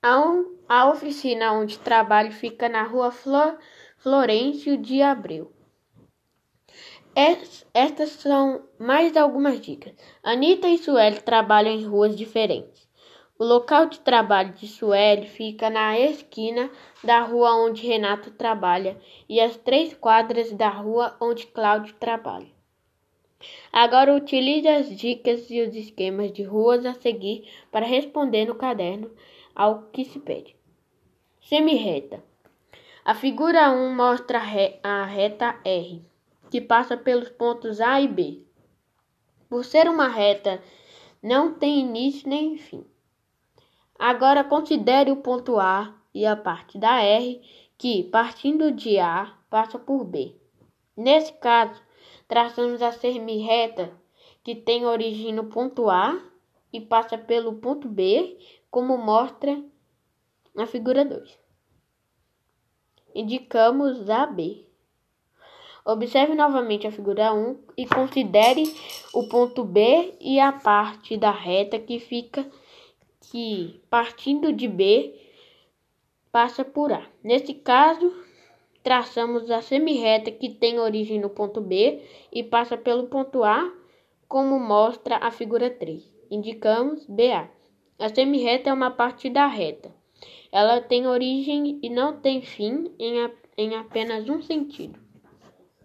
A oficina onde trabalho fica na rua Flor, Florencio de Abreu. Estas são mais algumas dicas. Anitta e Sueli trabalham em ruas diferentes. O local de trabalho de Sueli fica na esquina da rua onde Renato trabalha e as três quadras da rua onde Cláudio trabalha. Agora utilize as dicas e os esquemas de ruas a seguir para responder no caderno ao que se pede. Semi-reta. A figura 1 mostra a reta R, que passa pelos pontos A e B. Por ser uma reta, não tem início nem fim. Agora considere o ponto A e a parte da R, que, partindo de A, passa por B. Nesse caso, traçamos a semi-reta que tem origem no ponto A e passa pelo ponto B, como mostra na figura 2. Indicamos a B. Observe novamente a figura 1 e considere o ponto B e a parte da reta que fica que partindo de B passa por A. Nesse caso, traçamos a semi-reta que tem origem no ponto B e passa pelo ponto A, como mostra a figura 3. Indicamos BA. A semi-reta é uma parte da reta. Ela tem origem e não tem fim em, a, em apenas um sentido.